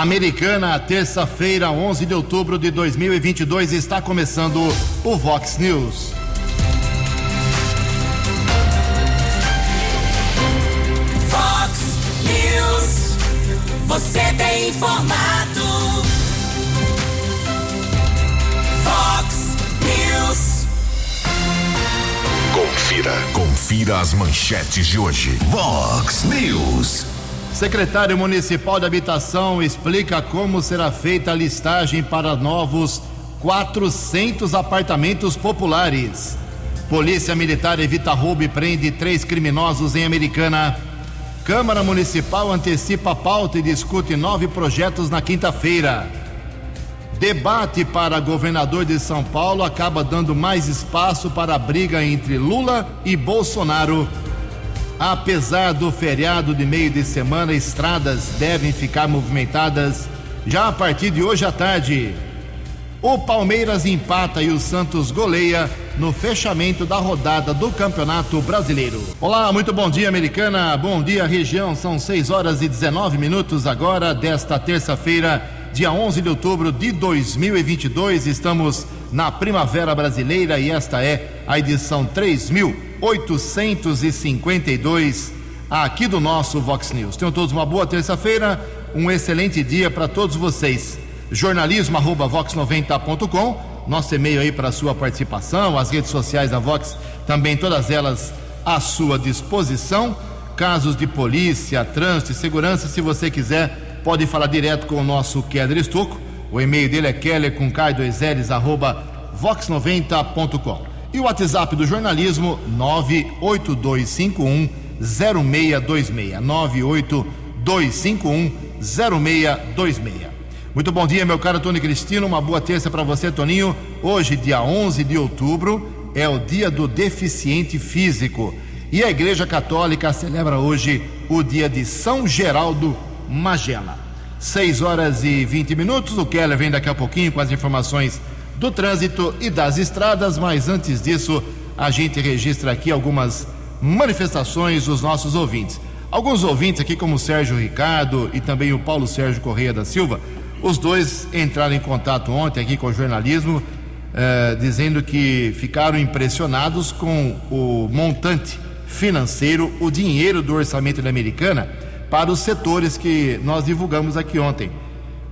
Americana, terça-feira, 11 de outubro de 2022, está começando o Vox News. Vox News. Você tem informado. Vox News. Confira. Confira as manchetes de hoje. Vox News. Secretário Municipal de Habitação explica como será feita a listagem para novos 400 apartamentos populares. Polícia Militar evita roubo e prende três criminosos em Americana. Câmara Municipal antecipa a pauta e discute nove projetos na quinta-feira. Debate para governador de São Paulo acaba dando mais espaço para a briga entre Lula e Bolsonaro. Apesar do feriado de meio de semana, estradas devem ficar movimentadas já a partir de hoje à tarde. O Palmeiras empata e o Santos goleia no fechamento da rodada do Campeonato Brasileiro. Olá, muito bom dia, Americana. Bom dia, região. São 6 horas e 19 minutos agora desta terça-feira, dia 11 de outubro de 2022. Estamos na Primavera Brasileira e esta é a edição 3852 aqui do nosso Vox News. Tenham todos uma boa terça-feira, um excelente dia para todos vocês. jornalismo@vox90.com, nosso e-mail aí para sua participação, as redes sociais da Vox também todas elas à sua disposição. Casos de polícia, trânsito e segurança, se você quiser, pode falar direto com o nosso Keller Estuco. O e-mail dele é keller com k2ls arroba vox90.com. E o WhatsApp do jornalismo 98251 0626. 98251 0626. Muito bom dia, meu caro Tony Cristino. Uma boa terça para você, Toninho. Hoje, dia 11 de outubro, é o dia do deficiente físico. E a Igreja Católica celebra hoje o dia de São Geraldo Magela. 6 horas e 20 minutos. O Keller vem daqui a pouquinho com as informações do trânsito e das estradas, mas antes disso, a gente registra aqui algumas manifestações dos nossos ouvintes. Alguns ouvintes aqui, como o Sérgio Ricardo e também o Paulo Sérgio Correia da Silva, os dois entraram em contato ontem aqui com o jornalismo, eh, dizendo que ficaram impressionados com o montante financeiro, o dinheiro do orçamento da Americana para os setores que nós divulgamos aqui ontem.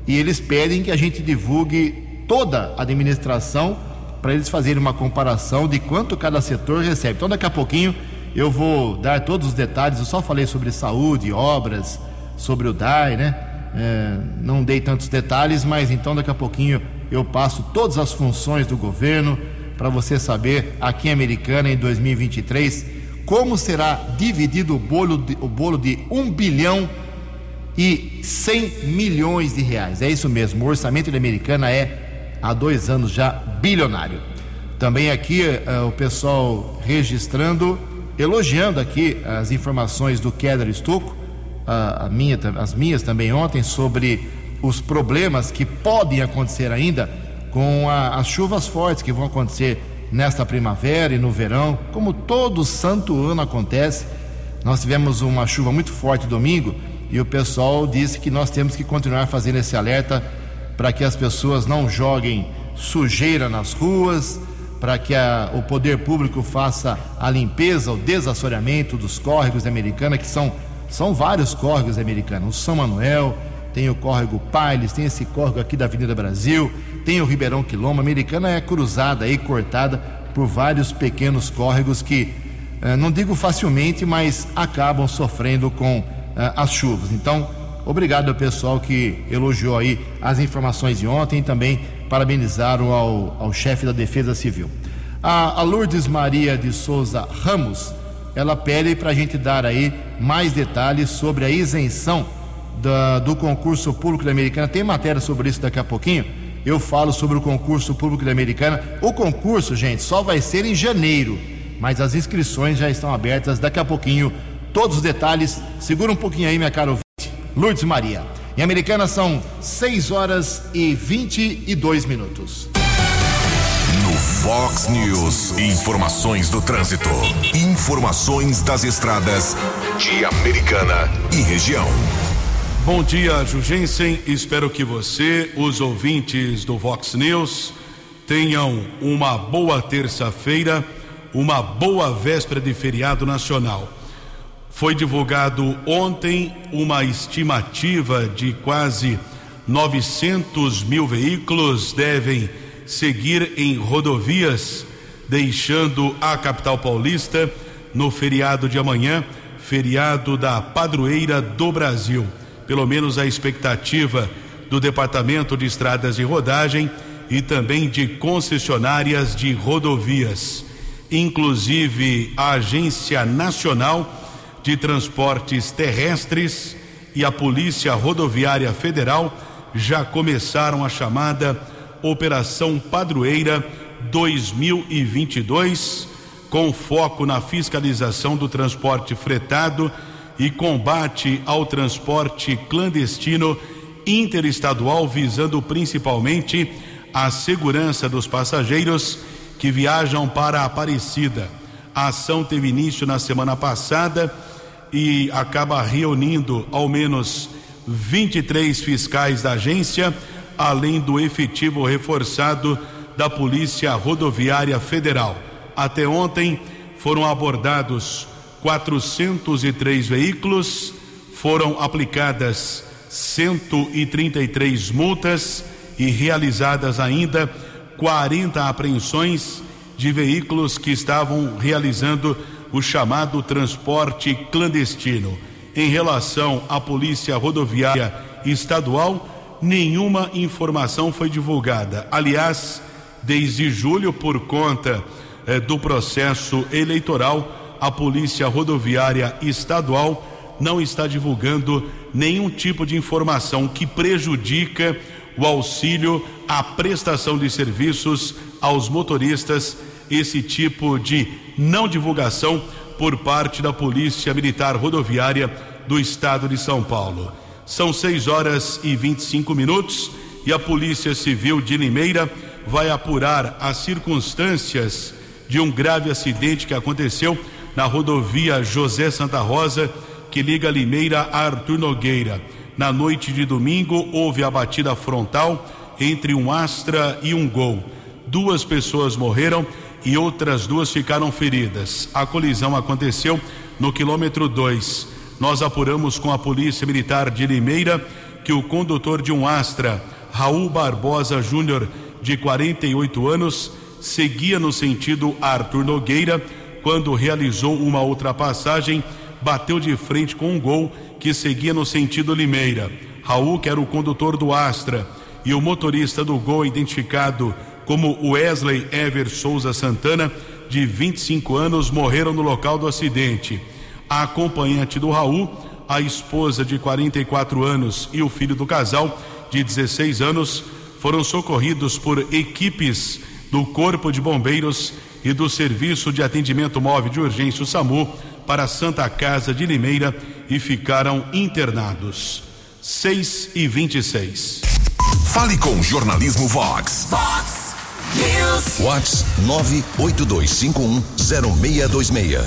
E eles pedem que a gente divulgue toda a administração para eles fazerem uma comparação de quanto cada setor recebe. Então, daqui a pouquinho eu vou dar todos os detalhes. Eu só falei sobre saúde, obras, sobre o DAI, né? É, não dei tantos detalhes, mas então daqui a pouquinho eu passo todas as funções do governo para você saber aqui em Americana em 2023 como será dividido o bolo de, o bolo de 1 bilhão e 100 milhões de reais. É isso mesmo, o orçamento da Americana é há dois anos já bilionário. Também aqui uh, o pessoal registrando, elogiando aqui as informações do Keller Estocco, uh, minha, as minhas também ontem, sobre os problemas que podem acontecer ainda com a, as chuvas fortes que vão acontecer nesta primavera e no verão, como todo santo ano acontece. Nós tivemos uma chuva muito forte domingo e o pessoal disse que nós temos que continuar fazendo esse alerta para que as pessoas não joguem sujeira nas ruas, para que a, o poder público faça a limpeza, o desassoreamento dos córregos da Americana, que são, são vários córregos da Americana. O São Manuel, tem o córrego Pailes, tem esse córrego aqui da Avenida Brasil, tem o Ribeirão Quilombo. A Americana é cruzada e cortada por vários pequenos córregos que, eh, não digo facilmente, mas acabam sofrendo com eh, as chuvas. Então, obrigado ao pessoal que elogiou aí as informações de ontem e também parabenizaram ao, ao chefe da Defesa Civil. A, a Lourdes Maria de Souza Ramos, ela pede para a gente dar aí mais detalhes sobre a isenção da, do concurso público da Americana. Tem matéria sobre isso daqui a pouquinho eu falo sobre o concurso público da Americana. O concurso, gente, só vai ser em janeiro, mas as inscrições já estão abertas daqui a pouquinho. Todos os detalhes, segura um pouquinho aí, minha cara. Lourdes Maria. Em Americana são 6 horas e 22 minutos. No Fox News, informações do trânsito. Informações das estradas de Americana e região. Bom dia, Jugensen. Espero que você, os ouvintes do Vox News, tenham uma boa terça-feira, uma boa véspera de feriado nacional. Foi divulgado ontem uma estimativa de quase 900 mil veículos devem seguir em rodovias, deixando a capital paulista no feriado de amanhã, feriado da padroeira do Brasil pelo menos a expectativa do Departamento de Estradas e Rodagem e também de concessionárias de rodovias. Inclusive, a Agência Nacional de Transportes Terrestres e a Polícia Rodoviária Federal já começaram a chamada Operação Padroeira 2022, com foco na fiscalização do transporte fretado e combate ao transporte clandestino interestadual, visando principalmente a segurança dos passageiros que viajam para a Aparecida. A ação teve início na semana passada e acaba reunindo ao menos 23 fiscais da agência, além do efetivo reforçado da Polícia Rodoviária Federal. Até ontem foram abordados 403 veículos, foram aplicadas 133 multas e realizadas ainda 40 apreensões de veículos que estavam realizando o chamado transporte clandestino. Em relação à Polícia Rodoviária Estadual, nenhuma informação foi divulgada. Aliás, desde julho, por conta eh, do processo eleitoral, a Polícia Rodoviária Estadual não está divulgando nenhum tipo de informação que prejudica o auxílio à prestação de serviços aos motoristas, esse tipo de não divulgação por parte da Polícia Militar Rodoviária do Estado de São Paulo. São 6 horas e 25 minutos e a Polícia Civil de Limeira vai apurar as circunstâncias de um grave acidente que aconteceu na rodovia José Santa Rosa, que liga Limeira a Arthur Nogueira. Na noite de domingo, houve a batida frontal entre um Astra e um Gol. Duas pessoas morreram e outras duas ficaram feridas. A colisão aconteceu no quilômetro 2. Nós apuramos com a Polícia Militar de Limeira que o condutor de um Astra, Raul Barbosa Júnior, de 48 anos, seguia no sentido Arthur Nogueira quando realizou uma ultrapassagem, bateu de frente com um gol que seguia no sentido Limeira. Raul, que era o condutor do Astra, e o motorista do gol, identificado como Wesley Ever Souza Santana, de 25 anos, morreram no local do acidente. A acompanhante do Raul, a esposa de 44 anos e o filho do casal, de 16 anos, foram socorridos por equipes do Corpo de Bombeiros e do Serviço de Atendimento Móvel de Urgência, o SAMU, para a Santa Casa de Limeira e ficaram internados. 6 e 26. Fale com o Jornalismo Vox. Vox News. Vox 982510626.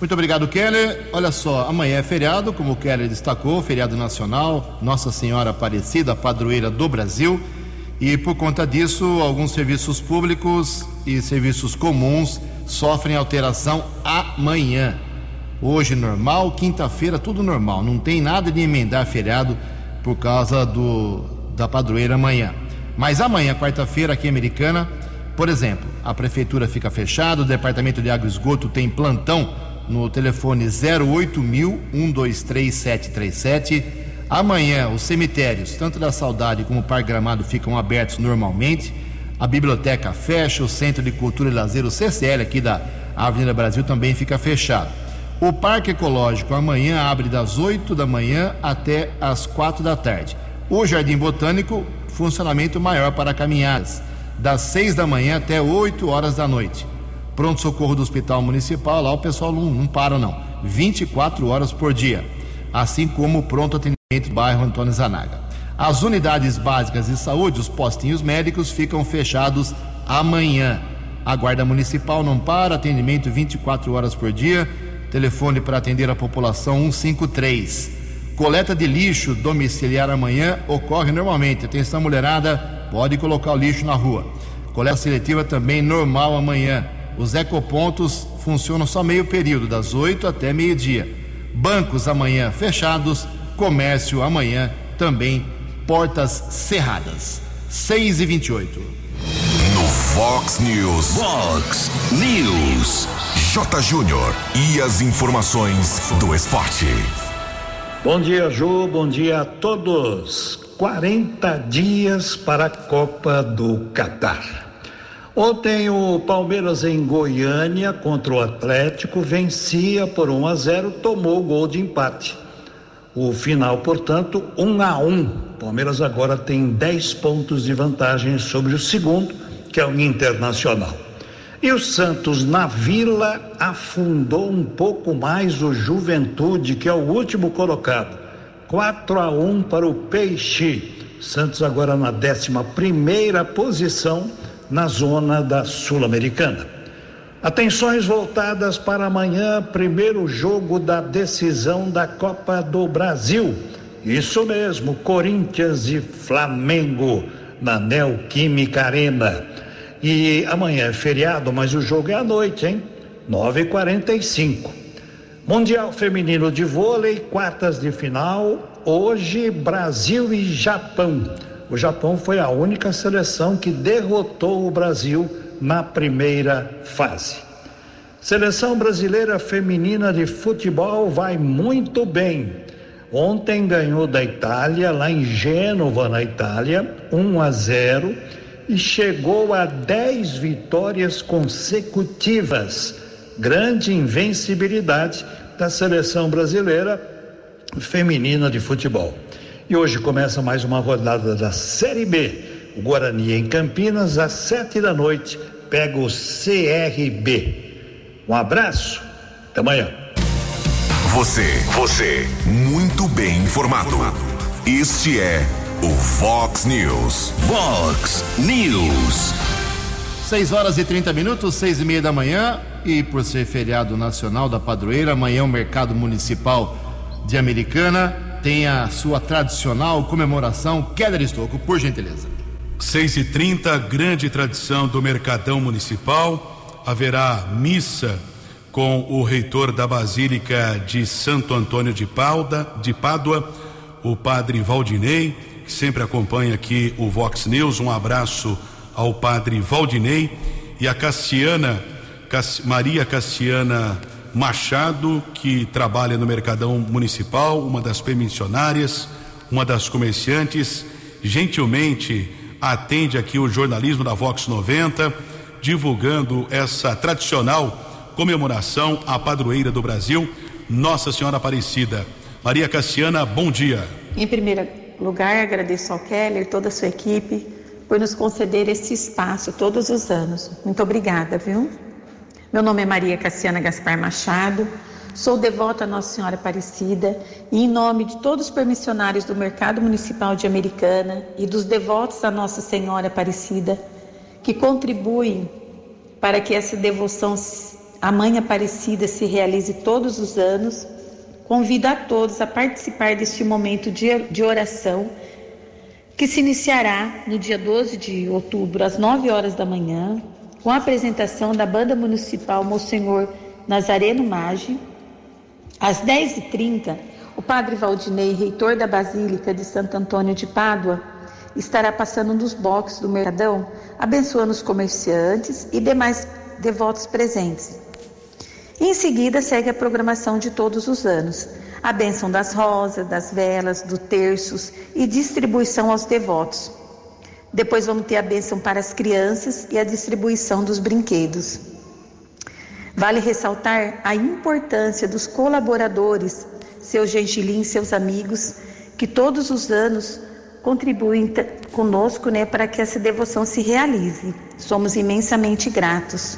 Muito obrigado, Keller. Olha só, amanhã é feriado, como o Keller destacou, feriado nacional, Nossa Senhora Aparecida, padroeira do Brasil. E por conta disso, alguns serviços públicos e serviços comuns sofrem alteração amanhã. Hoje normal, quinta-feira tudo normal, não tem nada de emendar feriado por causa do da padroeira amanhã. Mas amanhã, quarta-feira, aqui em Americana, por exemplo, a prefeitura fica fechada, o departamento de água e esgoto tem plantão no telefone 08000 123 737 Amanhã, os cemitérios, tanto da Saudade como o Parque Gramado, ficam abertos normalmente. A biblioteca fecha, o Centro de Cultura e Lazer, o CCL, aqui da Avenida Brasil, também fica fechado. O Parque Ecológico amanhã abre das 8 da manhã até as 4 da tarde. O Jardim Botânico, funcionamento maior para caminhadas, das 6 da manhã até 8 horas da noite. Pronto-socorro do Hospital Municipal, lá o pessoal não, não para, não. 24 horas por dia. Assim como o pronto atendimento do bairro Antônio Zanaga. As unidades básicas de saúde, os postinhos médicos, ficam fechados amanhã. A Guarda Municipal não para, atendimento 24 horas por dia, telefone para atender a população 153. Coleta de lixo domiciliar amanhã ocorre normalmente. Atenção, mulherada, pode colocar o lixo na rua. Coleta seletiva também normal amanhã. Os ecopontos funcionam só meio período, das 8 até meio-dia. Bancos amanhã fechados, comércio amanhã também portas cerradas. 6 e 28. No Fox News. Fox News. J. Júnior. E as informações do esporte. Bom dia, Ju. Bom dia a todos. 40 dias para a Copa do Catar. Ontem o Palmeiras em Goiânia contra o Atlético vencia por 1 a 0, tomou o gol de empate. O final, portanto, 1 a 1. Palmeiras agora tem 10 pontos de vantagem sobre o segundo, que é o Internacional. E o Santos na Vila afundou um pouco mais o Juventude, que é o último colocado. 4 a 1 para o Peixe. Santos agora na 11 primeira posição na zona da Sul-Americana. Atenções voltadas para amanhã, primeiro jogo da decisão da Copa do Brasil. Isso mesmo, Corinthians e Flamengo na Neoquímica Arena. E amanhã é feriado, mas o jogo é à noite, hein? 9h45. Mundial Feminino de Vôlei, quartas de final. Hoje, Brasil e Japão. O Japão foi a única seleção que derrotou o Brasil na primeira fase. Seleção brasileira feminina de futebol vai muito bem. Ontem ganhou da Itália, lá em Gênova, na Itália, 1 a 0 e chegou a 10 vitórias consecutivas. Grande invencibilidade da seleção brasileira feminina de futebol. E hoje começa mais uma rodada da Série B. O Guarani em Campinas, às sete da noite, pega o CRB. Um abraço, até amanhã. Você, você, muito bem informado. Este é o Fox News. Fox News. 6 horas e 30 minutos, seis e meia da manhã. E por ser feriado nacional da padroeira, amanhã o mercado municipal de Americana tem a sua tradicional comemoração. Keller Estocco, por gentileza. 6 e 30 grande tradição do Mercadão Municipal. Haverá missa com o reitor da Basílica de Santo Antônio de, Pauda, de Pádua, o padre Valdinei sempre acompanha aqui o Vox News. Um abraço ao padre Valdinei e a Cassiana, Cass, Maria Cassiana Machado, que trabalha no Mercadão Municipal, uma das permissionárias, uma das comerciantes, gentilmente atende aqui o jornalismo da Vox 90, divulgando essa tradicional comemoração à padroeira do Brasil, Nossa Senhora Aparecida. Maria Cassiana, bom dia. Em primeira lugar, agradeço ao Keller, toda a sua equipe, por nos conceder esse espaço todos os anos. Muito obrigada, viu? Meu nome é Maria Cassiana Gaspar Machado, sou devota a Nossa Senhora Aparecida e, em nome de todos os permissionários do Mercado Municipal de Americana e dos devotos a Nossa Senhora Aparecida, que contribuem para que essa devoção à Mãe Aparecida se realize todos os anos, Convido a todos a participar deste momento de oração que se iniciará no dia 12 de outubro, às 9 horas da manhã, com a apresentação da Banda Municipal Monsenhor Nazareno Maggi. Às 10h30, o Padre Valdinei, reitor da Basílica de Santo Antônio de Pádua, estará passando nos boxes do Mercadão, abençoando os comerciantes e demais devotos presentes. Em seguida, segue a programação de todos os anos. A bênção das rosas, das velas, do terços e distribuição aos devotos. Depois vamos ter a bênção para as crianças e a distribuição dos brinquedos. Vale ressaltar a importância dos colaboradores, seu gentilin, seus amigos, que todos os anos contribuem conosco né, para que essa devoção se realize. Somos imensamente gratos.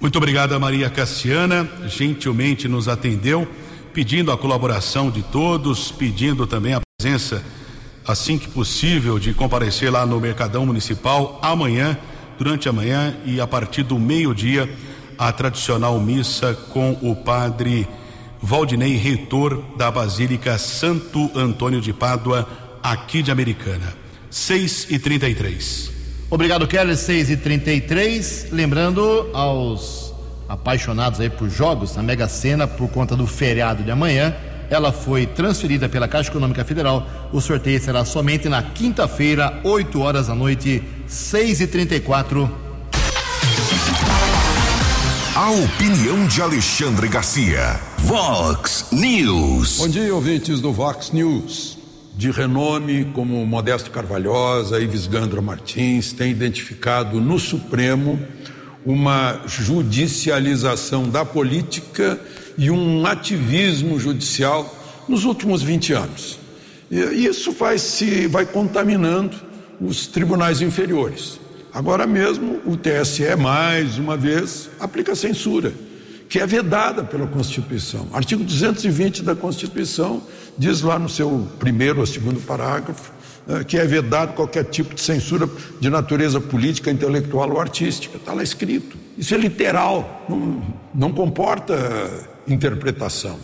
Muito obrigado, Maria Cassiana, gentilmente nos atendeu, pedindo a colaboração de todos, pedindo também a presença, assim que possível, de comparecer lá no Mercadão Municipal amanhã, durante a manhã e a partir do meio-dia, a tradicional missa com o padre Valdinei, reitor da Basílica Santo Antônio de Pádua, aqui de Americana. 6 e 33 Obrigado, Keller. 6 e 33 Lembrando aos apaixonados aí por jogos, na Mega Sena, por conta do feriado de amanhã, ela foi transferida pela Caixa Econômica Federal. O sorteio será somente na quinta-feira, 8 horas da noite, 6 e 34 A opinião de Alexandre Garcia. Vox News. Bom dia, ouvintes do Vox News. De renome como Modesto Carvalhosa, Ives Gandra Martins, tem identificado no Supremo uma judicialização da política e um ativismo judicial nos últimos 20 anos. E isso vai se vai contaminando os tribunais inferiores. Agora mesmo o TSE mais uma vez aplica censura, que é vedada pela Constituição. Artigo 220 da Constituição diz lá no seu primeiro ou segundo parágrafo eh, que é vedado qualquer tipo de censura de natureza política, intelectual ou artística. Está lá escrito. Isso é literal, não, não comporta interpretação.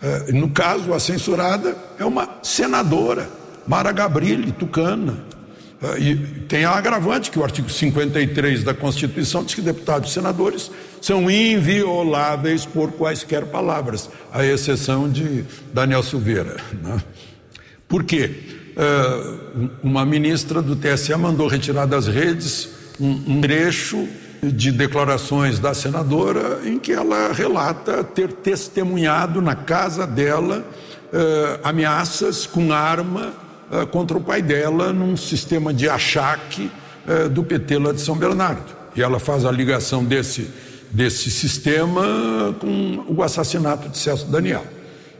Eh, no caso, a censurada é uma senadora, Mara Gabrilli, tucana. Eh, e tem a agravante que o artigo 53 da Constituição diz que deputados e senadores são invioláveis por quaisquer palavras, à exceção de Daniel Silveira. Né? Por quê? Uh, uma ministra do TSE mandou retirar das redes um, um trecho de declarações da senadora em que ela relata ter testemunhado na casa dela uh, ameaças com arma contra o pai dela num sistema de achaque uh, do PT lá de São Bernardo. E ela faz a ligação desse, desse sistema com o assassinato de Celso Daniel.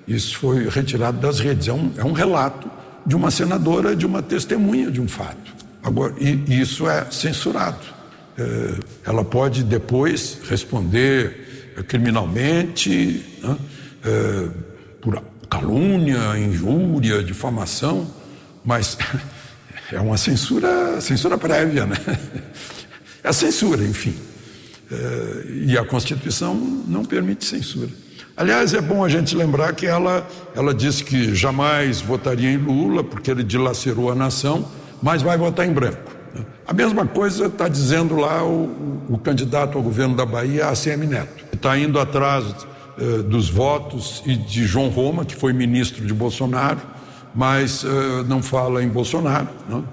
Isso foi retirado das redes. É um, é um relato de uma senadora, de uma testemunha de um fato. Agora, e isso é censurado. Eh, ela pode depois responder eh, criminalmente né, eh, por calúnia, injúria, difamação, mas é uma censura, censura prévia, né? É censura, enfim. E a Constituição não permite censura. Aliás, é bom a gente lembrar que ela, ela disse que jamais votaria em Lula, porque ele dilacerou a nação, mas vai votar em branco. A mesma coisa está dizendo lá o, o, candidato ao governo da Bahia, ACM Neto. Está indo atrás eh, dos votos e de João Roma, que foi ministro de Bolsonaro, mas eh, não fala em Bolsonaro. Não? Né?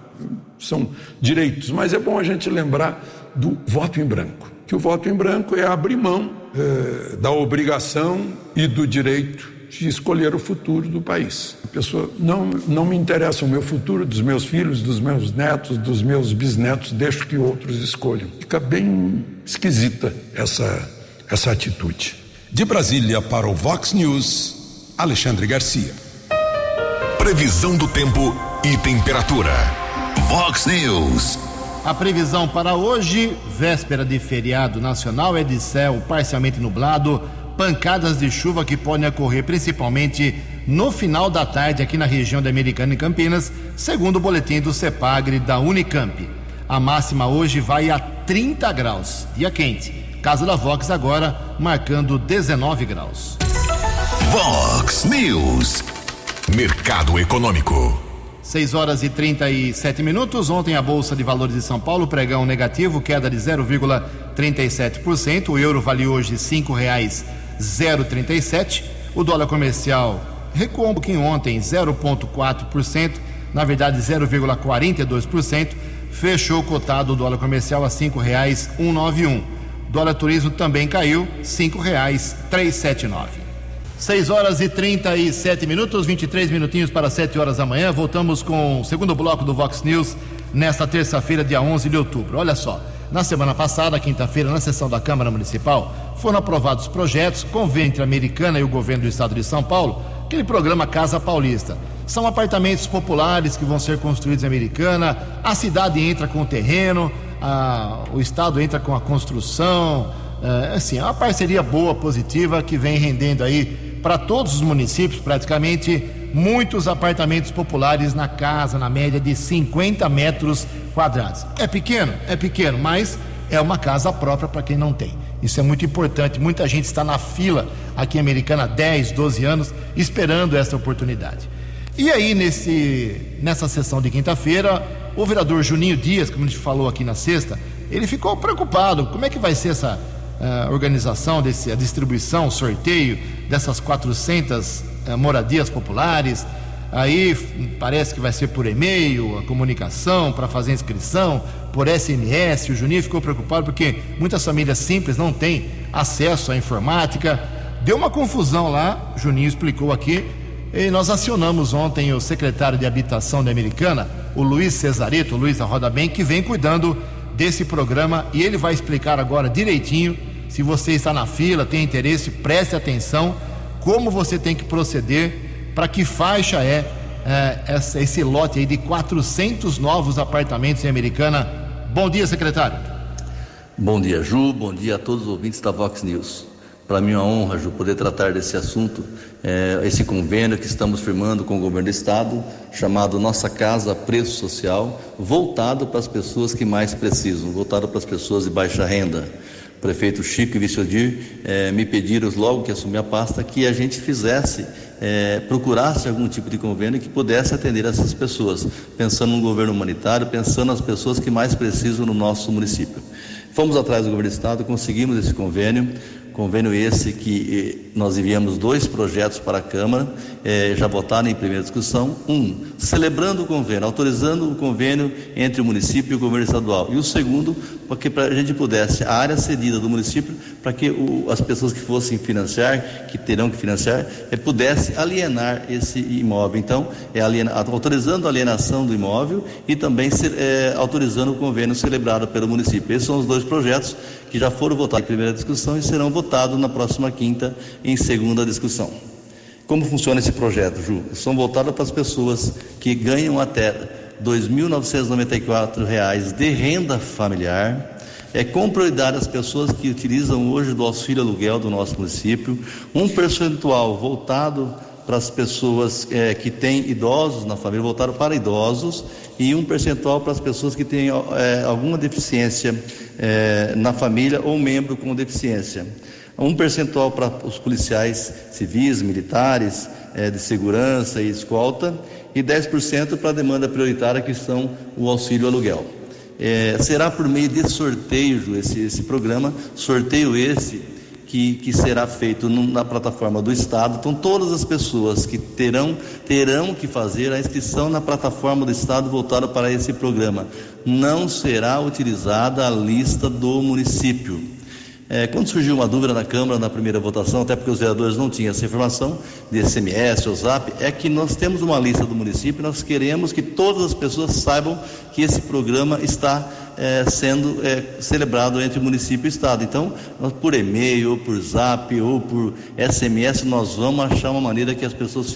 São direitos, mas é bom a gente lembrar do voto em branco. Que o voto em branco é abrir mão eh, da obrigação e do direito de escolher o futuro do país. A pessoa não, não me interessa o meu futuro, dos meus filhos, dos meus netos, dos meus bisnetos, deixo que outros escolham. Fica bem esquisita essa, essa atitude. De Brasília para o Vox News, Alexandre Garcia. Previsão do tempo e temperatura. Vox News. A previsão para hoje, véspera de feriado nacional, é de céu parcialmente nublado pancadas de chuva que podem ocorrer principalmente no final da tarde aqui na região da Americana e Campinas, segundo o boletim do CEPAGRE da Unicamp. A máxima hoje vai a 30 graus, dia quente. Casa da Vox agora marcando 19 graus. Vox News. Mercado Econômico. 6 horas e 37 minutos. Ontem a Bolsa de Valores de São Paulo, pregão negativo, queda de 0,37%. O euro vale hoje R$ 5,00 0,37. O dólar comercial recuou um pouquinho ontem, 0,4%, na verdade 0,42%. Fechou cotado o dólar comercial a R$ 5,191. Dólar turismo também caiu, R$ 5,379. 6 horas e 37 minutos, 23 minutinhos para 7 horas da manhã. Voltamos com o segundo bloco do Vox News nesta terça-feira, dia 11 de outubro. Olha só, na semana passada, quinta-feira, na sessão da Câmara Municipal, foram aprovados projetos, convênio entre a Americana e o governo do estado de São Paulo, aquele programa Casa Paulista. São apartamentos populares que vão ser construídos em Americana, a cidade entra com o terreno, a, o estado entra com a construção. É, assim, é uma parceria boa, positiva, que vem rendendo aí para todos os municípios, praticamente, muitos apartamentos populares na casa, na média de 50 metros quadrados. É pequeno? É pequeno, mas é uma casa própria para quem não tem. Isso é muito importante. Muita gente está na fila aqui em Americana há 10, 12 anos, esperando essa oportunidade. E aí, nesse, nessa sessão de quinta-feira, o vereador Juninho Dias, como a gente falou aqui na sexta, ele ficou preocupado. Como é que vai ser essa uh, organização, desse, a distribuição, o sorteio dessas 400 uh, eh, moradias populares? Aí parece que vai ser por e-mail, a comunicação para fazer inscrição, por SMS. O Juninho ficou preocupado porque muitas famílias simples não têm acesso à informática. Deu uma confusão lá, Juninho explicou aqui. E nós acionamos ontem o secretário de Habitação da Americana, o Luiz Cesareto, o Luiz da Roda Bem, que vem cuidando desse programa e ele vai explicar agora direitinho. Se você está na fila, tem interesse, preste atenção como você tem que proceder para que faixa é, é essa, esse lote aí de 400 novos apartamentos em Americana. Bom dia, secretário. Bom dia, Ju. Bom dia a todos os ouvintes da Vox News. Para mim é uma honra, Ju, poder tratar desse assunto, é, esse convênio que estamos firmando com o governo do estado, chamado Nossa Casa Preço Social, voltado para as pessoas que mais precisam, voltado para as pessoas de baixa renda prefeito Chico e Vice eh, me pediram logo que assumi a pasta que a gente fizesse, eh, procurasse algum tipo de convênio que pudesse atender essas pessoas, pensando no governo humanitário, pensando nas pessoas que mais precisam no nosso município. Fomos atrás do governo do estado, conseguimos esse convênio, Convênio esse que eh, nós enviamos dois projetos para a Câmara, eh, já votaram em primeira discussão. Um, celebrando o convênio, autorizando o convênio entre o município e o governo estadual. E o segundo, para a gente pudesse, a área cedida do município, para que o, as pessoas que fossem financiar, que terão que financiar, eh, pudesse alienar esse imóvel. Então, é aliena, autorizando a alienação do imóvel e também eh, autorizando o convênio celebrado pelo município. Esses são os dois projetos que já foram votados em primeira discussão e serão votados na próxima quinta em segunda discussão. Como funciona esse projeto, Ju? São votados para as pessoas que ganham até R$ 2.994 de renda familiar, é com prioridade as pessoas que utilizam hoje do auxílio aluguel do nosso município, um percentual voltado para as pessoas é, que têm idosos na família, voltado para idosos, e um percentual para as pessoas que têm é, alguma deficiência é, na família ou membro com deficiência. Um percentual para os policiais civis, militares, é, de segurança e escolta, e 10% para a demanda prioritária, que são o auxílio aluguel. É, será por meio de sorteio esse, esse programa, sorteio esse que, que será feito na plataforma do Estado. Então, todas as pessoas que terão, terão que fazer a inscrição na plataforma do Estado voltada para esse programa. Não será utilizada a lista do município. É, quando surgiu uma dúvida na Câmara na primeira votação, até porque os vereadores não tinham essa informação de SMS ou ZAP, é que nós temos uma lista do município e nós queremos que todas as pessoas saibam que esse programa está é, sendo é, celebrado entre município e estado. Então, por e-mail, ou por zap, ou por SMS, nós vamos achar uma maneira que as pessoas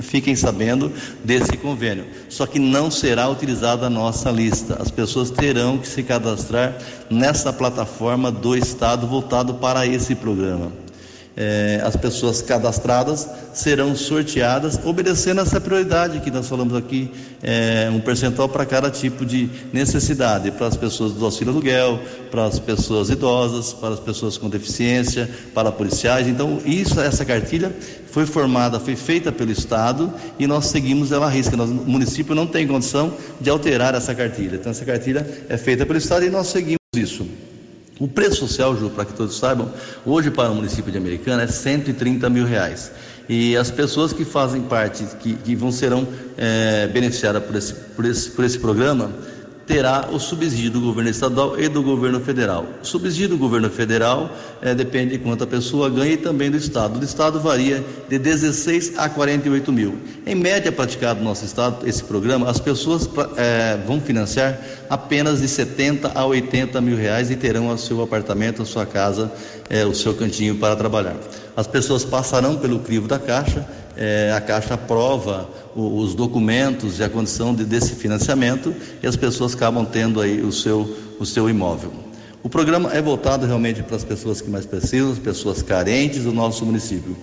fiquem sabendo desse convênio. Só que não será utilizada a nossa lista. As pessoas terão que se cadastrar nessa plataforma do estado voltado para esse programa é, as pessoas cadastradas serão sorteadas, obedecendo essa prioridade que nós falamos aqui, é, um percentual para cada tipo de necessidade, para as pessoas do auxílio aluguel, para as pessoas idosas, para as pessoas com deficiência, para policiais. Então, isso, essa cartilha foi formada, foi feita pelo Estado e nós seguimos ela à risca. Nós, o município não tem condição de alterar essa cartilha. Então, essa cartilha é feita pelo Estado e nós seguimos isso. O preço social, Ju, para que todos saibam, hoje para o município de Americana é 130 mil reais. E as pessoas que fazem parte, que, que vão serão é, beneficiadas por esse, por, esse, por esse programa, terá o subsídio do governo estadual e do governo federal. O subsídio do governo federal é, depende de quanto a pessoa ganha e também do estado. Do estado varia de 16 a 48 mil. Em média, praticado no nosso estado esse programa, as pessoas é, vão financiar apenas de 70 a 80 mil reais e terão o seu apartamento, a sua casa, é, o seu cantinho para trabalhar. As pessoas passarão pelo crivo da Caixa, é, a Caixa aprova o, os documentos e a condição de, desse financiamento e as pessoas acabam tendo aí o seu, o seu imóvel. O programa é voltado realmente para as pessoas que mais precisam, as pessoas carentes do nosso município.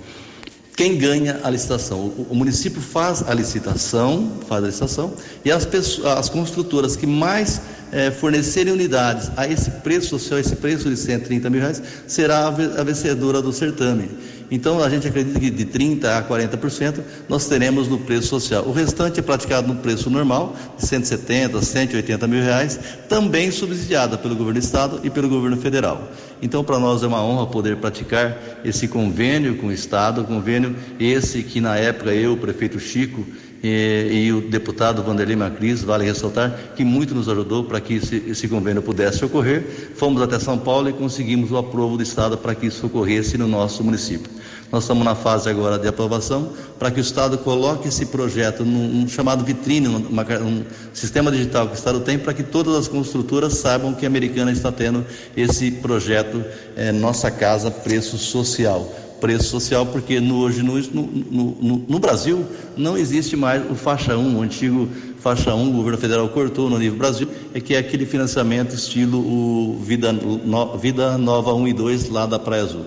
Quem ganha a licitação? O, município faz a licitação, faz a licitação, e as, pessoas, as construtoras que mais é, fornecerem unidades a esse preço social, esse preço de 130 mil reais, será a vencedora do certame. Então a gente acredita que de 30% a 40% nós teremos no preço social. O restante é praticado no preço normal, de 170, 180 mil reais, também subsidiada pelo governo do estado e pelo governo federal. Então para nós é uma honra poder praticar esse convênio com o estado, convênio esse que na época eu, o prefeito Chico, e, e, o deputado Vanderlei Macris, vale ressaltar, que muito nos ajudou para que esse, esse, convênio pudesse ocorrer. Fomos até São Paulo e conseguimos o aprovo do Estado para que isso ocorresse no nosso município. Nós estamos na fase agora de aprovação para que o Estado coloque esse projeto num, num chamado vitrine, numa, um sistema digital que o Estado tem, para que todas as construtoras saibam que a Americana está tendo esse projeto é, Nossa Casa Preço Social preço social, porque no, hoje no, no, no, Brasil não existe mais o faixa 1, o antigo faixa 1, o governo federal cortou no nível Brasil, é que é aquele financiamento estilo o Vida, no, Vida Nova 1 e 2 lá da Praia Azul.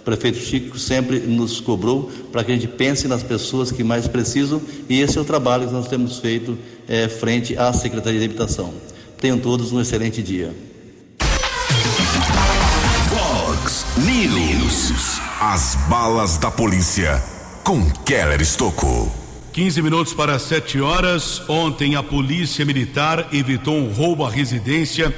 O prefeito Chico sempre nos cobrou para que a gente pense nas pessoas que mais precisam e esse é o trabalho que nós temos feito é, frente à Secretaria de Habitação. Tenham todos um excelente dia. Fox News. As balas da polícia com Keller Estocou. 15 minutos para 7 horas. Ontem a polícia militar evitou um roubo à residência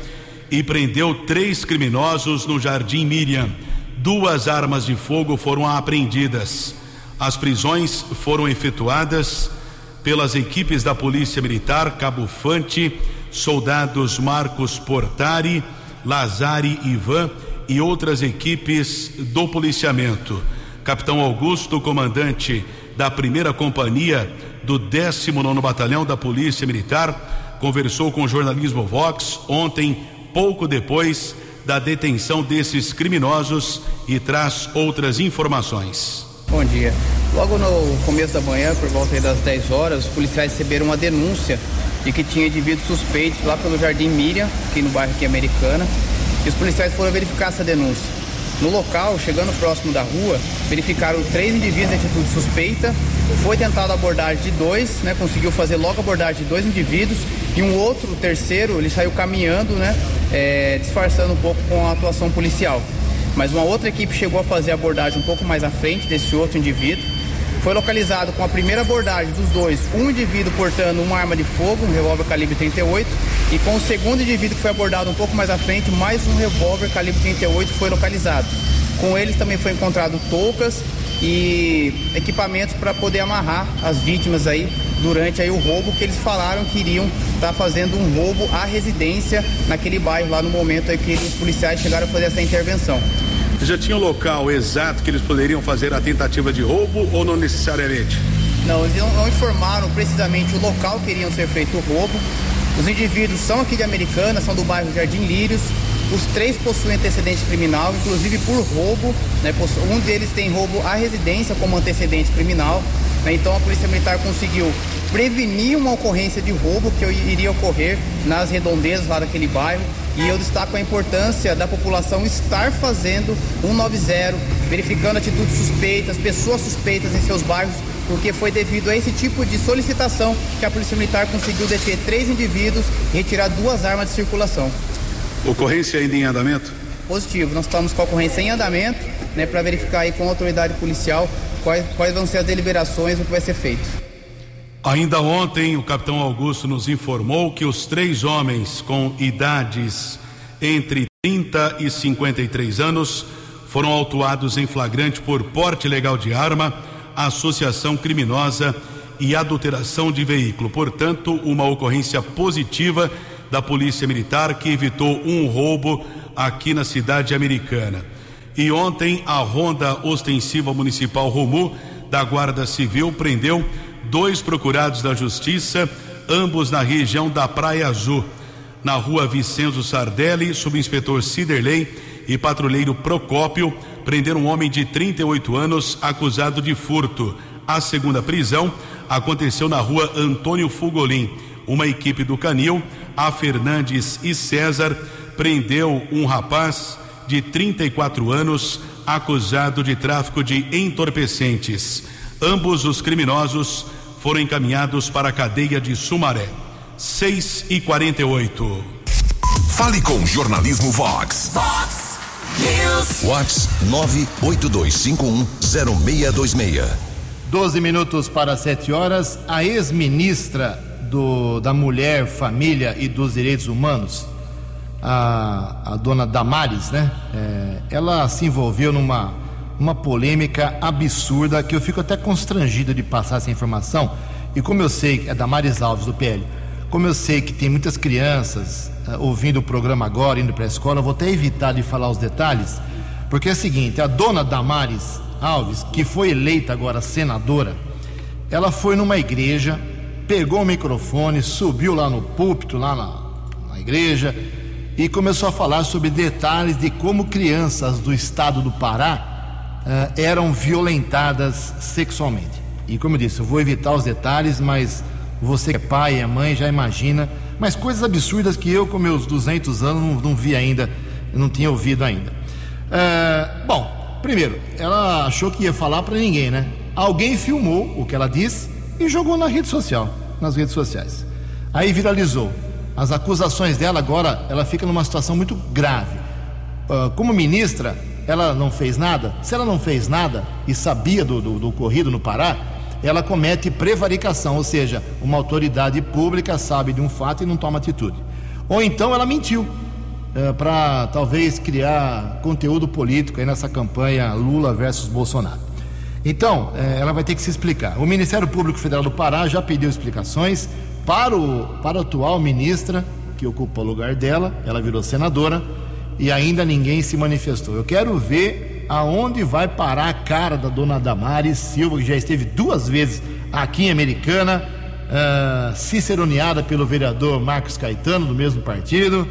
e prendeu três criminosos no Jardim Miriam. Duas armas de fogo foram apreendidas. As prisões foram efetuadas pelas equipes da Polícia Militar Cabo Fante, soldados Marcos Portari, Lazari Ivan e outras equipes do policiamento. Capitão Augusto, comandante da primeira companhia do 19 Batalhão da Polícia Militar, conversou com o jornalismo Vox ontem, pouco depois da detenção desses criminosos e traz outras informações. Bom dia. Logo no começo da manhã, por volta das 10 horas, os policiais receberam uma denúncia de que tinha indivíduos suspeitos lá pelo Jardim Miriam, aqui no bairro aqui Americana, e os policiais foram verificar essa denúncia. No local, chegando próximo da rua, verificaram três indivíduos em atitude suspeita. Foi tentada a abordagem de dois, né? Conseguiu fazer logo a abordagem de dois indivíduos e um outro, o terceiro, ele saiu caminhando, né? É, disfarçando um pouco com a atuação policial. Mas uma outra equipe chegou a fazer a abordagem um pouco mais à frente desse outro indivíduo foi localizado com a primeira abordagem dos dois um indivíduo portando uma arma de fogo, um revólver calibre 38, e com o segundo indivíduo que foi abordado um pouco mais à frente, mais um revólver calibre 38 foi localizado. Com eles também foi encontrado toucas e equipamentos para poder amarrar as vítimas aí durante aí o roubo que eles falaram que iriam estar tá fazendo um roubo à residência naquele bairro lá no momento aí que os policiais chegaram a fazer essa intervenção. Já tinha o um local exato que eles poderiam fazer a tentativa de roubo ou não necessariamente? Não, eles não, não informaram precisamente o local que iriam ser feito o roubo. Os indivíduos são aqui de Americana, são do bairro Jardim Lírios. Os três possuem antecedente criminal, inclusive por roubo. Né? Um deles tem roubo à residência como antecedente criminal. Né? Então a Polícia Militar conseguiu prevenir uma ocorrência de roubo que iria ocorrer nas redondezas lá daquele bairro. E eu destaco a importância da população estar fazendo 190, verificando atitudes suspeitas, pessoas suspeitas em seus bairros, porque foi devido a esse tipo de solicitação que a Polícia Militar conseguiu deter três indivíduos e retirar duas armas de circulação. Ocorrência ainda em andamento? Positivo, nós estamos com a ocorrência em andamento, né, para verificar aí com a autoridade policial quais, quais vão ser as deliberações, o que vai ser feito. Ainda ontem, o capitão Augusto nos informou que os três homens com idades entre 30 e 53 anos foram autuados em flagrante por porte ilegal de arma, associação criminosa e adulteração de veículo. Portanto, uma ocorrência positiva da Polícia Militar que evitou um roubo aqui na cidade americana. E ontem, a Ronda Ostensiva Municipal Romu da Guarda Civil prendeu dois procurados da Justiça, ambos na região da Praia Azul. Na rua Vicenzo Sardelli, subinspetor Ciderley e patrulheiro Procópio prenderam um homem de 38 anos acusado de furto. A segunda prisão aconteceu na rua Antônio Fugolin. Uma equipe do Canil, a Fernandes e César, prendeu um rapaz de 34 anos acusado de tráfico de entorpecentes. Ambos os criminosos foram encaminhados para a cadeia de Sumaré. 6 e 48. Fale com Jornalismo Vox. Vox News. Vox 982510626. 12 minutos para 7 horas. A ex-ministra da Mulher, Família e dos Direitos Humanos, a, a dona Damares, né? É, ela se envolveu numa uma polêmica absurda que eu fico até constrangido de passar essa informação. E como eu sei, é Damares Alves do PL, como eu sei que tem muitas crianças eh, ouvindo o programa agora, indo para a escola, eu vou até evitar de falar os detalhes, porque é o seguinte: a dona Damares Alves, que foi eleita agora senadora, ela foi numa igreja, pegou o microfone, subiu lá no púlpito, lá na, na igreja, e começou a falar sobre detalhes de como crianças do estado do Pará eh, eram violentadas sexualmente. E como eu disse, eu vou evitar os detalhes, mas você que é pai, é mãe, já imagina. Mas coisas absurdas que eu, com meus 200 anos, não, não vi ainda, não tinha ouvido ainda. Eh, bom, primeiro, ela achou que ia falar para ninguém, né? Alguém filmou o que ela disse e jogou na rede social, nas redes sociais. Aí viralizou. As acusações dela agora, ela fica numa situação muito grave. Ah, como ministra, ela não fez nada. Se ela não fez nada e sabia do, do, do ocorrido no Pará, ela comete prevaricação, ou seja, uma autoridade pública sabe de um fato e não toma atitude. Ou então ela mentiu para talvez criar conteúdo político aí nessa campanha Lula versus Bolsonaro. Então, eh, ela vai ter que se explicar. O Ministério Público Federal do Pará já pediu explicações para, o, para a atual ministra, que ocupa o lugar dela, ela virou senadora, e ainda ninguém se manifestou. Eu quero ver aonde vai parar a cara da dona Damares Silva, que já esteve duas vezes aqui em Americana, ah, ciceroneada pelo vereador Marcos Caetano, do mesmo partido.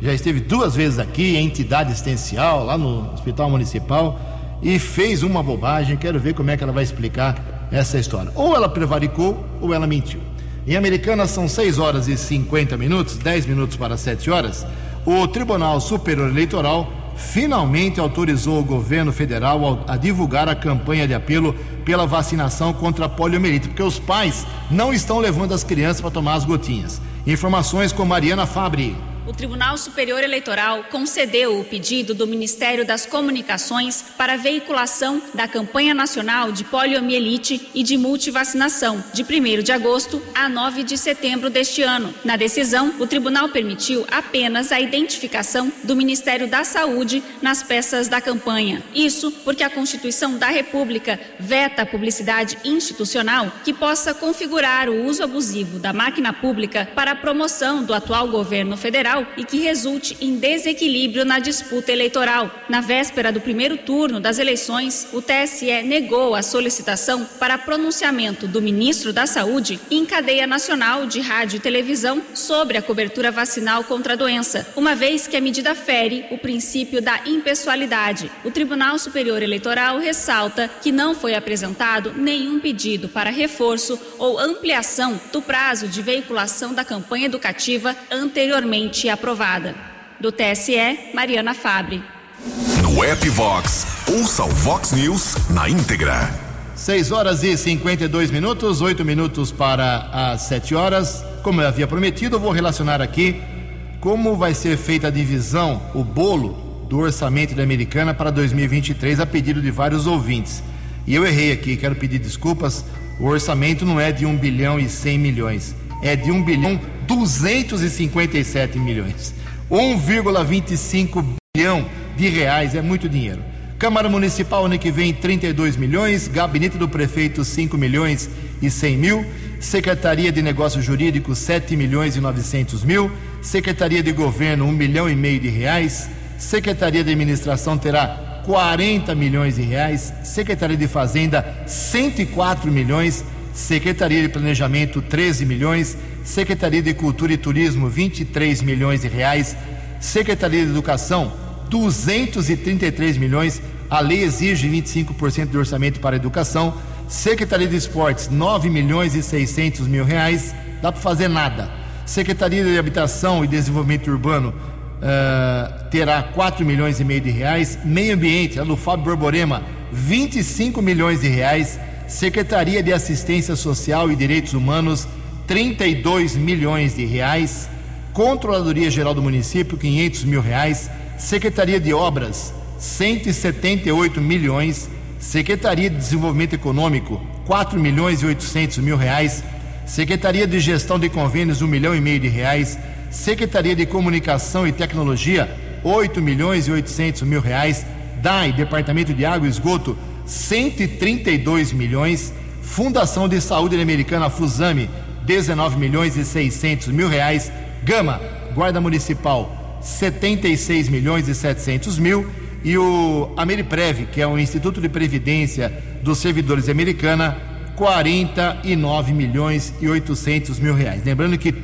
Já esteve duas vezes aqui em entidade assistencial, lá no Hospital Municipal, e fez uma bobagem. Quero ver como é que ela vai explicar essa história. Ou ela prevaricou, ou ela mentiu. Em Americana são 6 horas e 50 minutos, 10 minutos para 7 horas. O Tribunal Superior Eleitoral finalmente autorizou o governo federal a divulgar a campanha de apelo pela vacinação contra a poliomielite, porque os pais não estão levando as crianças para tomar as gotinhas. Informações com Mariana Fabri. O Tribunal Superior Eleitoral concedeu o pedido do Ministério das Comunicações para veiculação da campanha nacional de poliomielite e de multivacinação, de 1 de agosto a 9 de setembro deste ano. Na decisão, o tribunal permitiu apenas a identificação do Ministério da Saúde nas peças da campanha. Isso porque a Constituição da República veta a publicidade institucional que possa configurar o uso abusivo da máquina pública para a promoção do atual governo federal e que resulte em desequilíbrio na disputa eleitoral. Na véspera do primeiro turno das eleições, o TSE negou a solicitação para pronunciamento do ministro da Saúde em cadeia nacional de rádio e televisão sobre a cobertura vacinal contra a doença, uma vez que a medida fere o princípio da impessoalidade. O Tribunal Superior Eleitoral ressalta que não foi apresentado nenhum pedido para reforço ou ampliação do prazo de veiculação da campanha educativa anteriormente aprovada. Do TSE, Mariana Fabre. No app Vox, ouça o Vox News na íntegra. 6 horas e 52 minutos, 8 minutos para as 7 horas. Como eu havia prometido, eu vou relacionar aqui como vai ser feita a divisão, o bolo do orçamento da Americana para 2023, a pedido de vários ouvintes. E eu errei aqui, quero pedir desculpas. O orçamento não é de 1 bilhão e 100 milhões, é de 1 bilhão 257 milhões. 1,25 bilhão de reais é muito dinheiro. Câmara Municipal ano que vem 32 milhões, Gabinete do Prefeito 5 milhões e 100 mil, Secretaria de Negócios Jurídicos 7 milhões e 900 mil, Secretaria de Governo 1 milhão e meio de reais, Secretaria de Administração terá 40 milhões de reais, Secretaria de Fazenda 104 milhões, Secretaria de Planejamento 13 milhões, Secretaria de Cultura e Turismo 23 milhões de reais, Secretaria de Educação 233 milhões. A lei exige 25% do orçamento para a educação. Secretaria de Esportes 9 milhões e 600 mil reais. Dá para fazer nada. Secretaria de Habitação e Desenvolvimento Urbano ah, terá 4 milhões e meio de reais. Meio Ambiente, a do Fábio Borborema, 25 milhões de reais. Secretaria de Assistência Social e Direitos Humanos, 32 milhões de reais. Controladoria Geral do Município, 500 mil reais. Secretaria de Obras, 178 milhões. Secretaria de Desenvolvimento Econômico, 4 milhões e 800 mil reais. Secretaria de Gestão de Convênios, 1 milhão e meio de reais. Secretaria de Comunicação e Tecnologia, 8 milhões e 800 mil reais. DAI, Departamento de Água e Esgoto, 132 milhões. Fundação de Saúde Americana, Fusame, 19 milhões e 600 mil reais. Gama, Guarda Municipal, 76 milhões e 700 mil. E o Ameriprev, que é o Instituto de Previdência dos Servidores Americana, 49 milhões e 800 mil reais. Lembrando que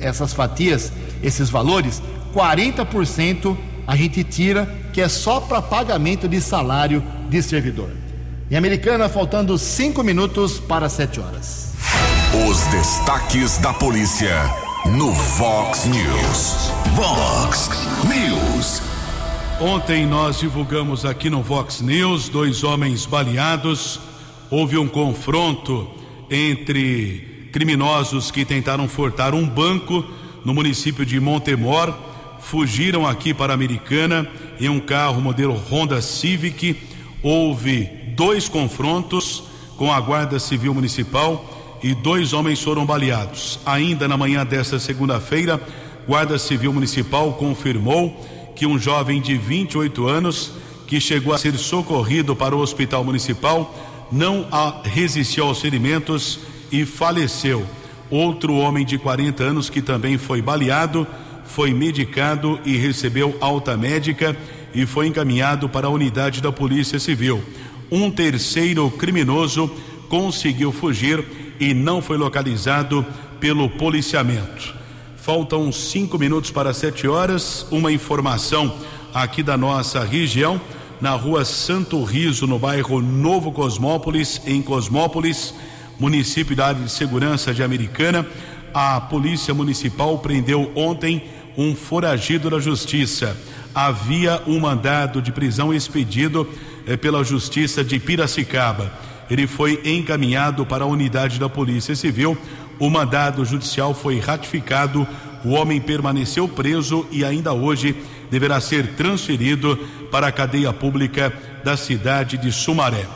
essas fatias, esses valores, 40% a gente tira, que é só para pagamento de salário de servidor. Em Americana, faltando cinco minutos para sete horas. Os destaques da polícia no Vox News. Vox News. Ontem nós divulgamos aqui no Vox News dois homens baleados. Houve um confronto entre criminosos que tentaram furtar um banco no município de Montemor. Fugiram aqui para a Americana em um carro modelo Honda Civic. Houve dois confrontos com a Guarda Civil Municipal e dois homens foram baleados. Ainda na manhã desta segunda-feira, Guarda Civil Municipal confirmou que um jovem de 28 anos que chegou a ser socorrido para o Hospital Municipal não resistiu aos ferimentos e faleceu. Outro homem de 40 anos que também foi baleado, foi medicado e recebeu alta médica e foi encaminhado para a unidade da Polícia Civil. Um terceiro criminoso conseguiu fugir e não foi localizado pelo policiamento. Faltam cinco minutos para sete horas. Uma informação aqui da nossa região, na rua Santo Riso, no bairro Novo Cosmópolis, em Cosmópolis, município da área de segurança de Americana. A Polícia Municipal prendeu ontem um foragido da Justiça. Havia um mandado de prisão expedido eh, pela Justiça de Piracicaba. Ele foi encaminhado para a unidade da Polícia Civil. O mandado judicial foi ratificado. O homem permaneceu preso e ainda hoje deverá ser transferido para a cadeia pública da cidade de Sumaré.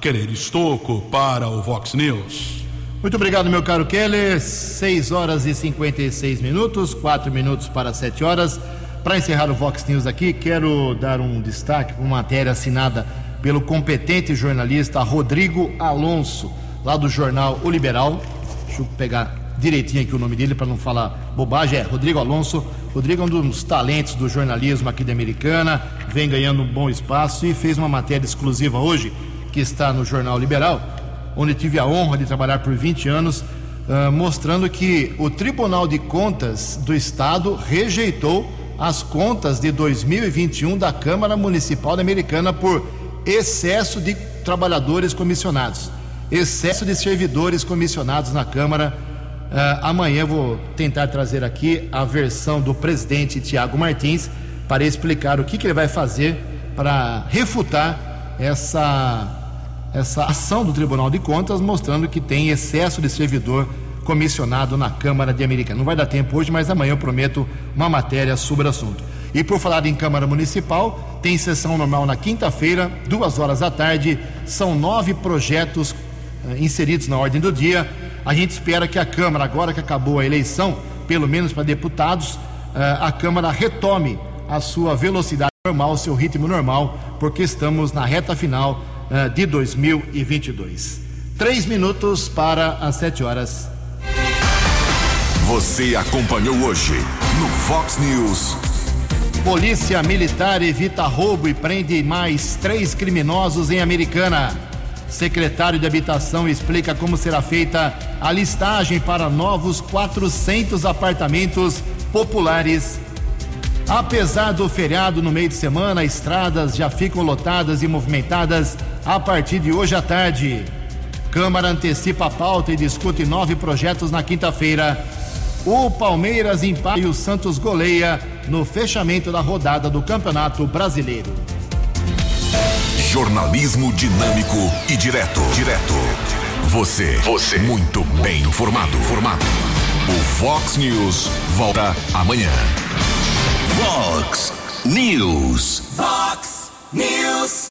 Querer Estoco para o Vox News. Muito obrigado, meu caro Keller. 6 horas e 56 minutos, 4 minutos para 7 horas. Para encerrar o Vox News aqui, quero dar um destaque para uma matéria assinada pelo competente jornalista Rodrigo Alonso, lá do jornal O Liberal. Deixa eu pegar direitinho aqui o nome dele para não falar bobagem. É Rodrigo Alonso. Rodrigo é um dos talentos do jornalismo aqui da Americana, vem ganhando um bom espaço e fez uma matéria exclusiva hoje, que está no Jornal Liberal, onde tive a honra de trabalhar por 20 anos, uh, mostrando que o Tribunal de Contas do Estado rejeitou as contas de 2021 da Câmara Municipal da Americana por excesso de trabalhadores comissionados, excesso de servidores comissionados na Câmara. Uh, amanhã vou tentar trazer aqui a versão do presidente Tiago Martins para explicar o que, que ele vai fazer para refutar essa, essa ação do Tribunal de Contas, mostrando que tem excesso de servidor comissionado na Câmara de Americana. Não vai dar tempo hoje, mas amanhã eu prometo uma matéria sobre o assunto. E por falar em Câmara Municipal, tem sessão normal na quinta-feira, duas horas da tarde. São nove projetos uh, inseridos na ordem do dia. A gente espera que a Câmara, agora que acabou a eleição, pelo menos para deputados, uh, a Câmara retome a sua velocidade normal, seu ritmo normal, porque estamos na reta final de 2022. Três minutos para as sete horas. Você acompanhou hoje no Fox News. Polícia Militar evita roubo e prende mais três criminosos em Americana. Secretário de Habitação explica como será feita a listagem para novos 400 apartamentos populares. Apesar do feriado no meio de semana, estradas já ficam lotadas e movimentadas a partir de hoje à tarde. Câmara antecipa a pauta e discute nove projetos na quinta-feira. O Palmeiras empata e o Santos goleia no fechamento da rodada do Campeonato Brasileiro. Jornalismo dinâmico e direto. Direto. Você. Você. Muito bem informado. Formado. O Fox News volta amanhã. Fox News. Fox News.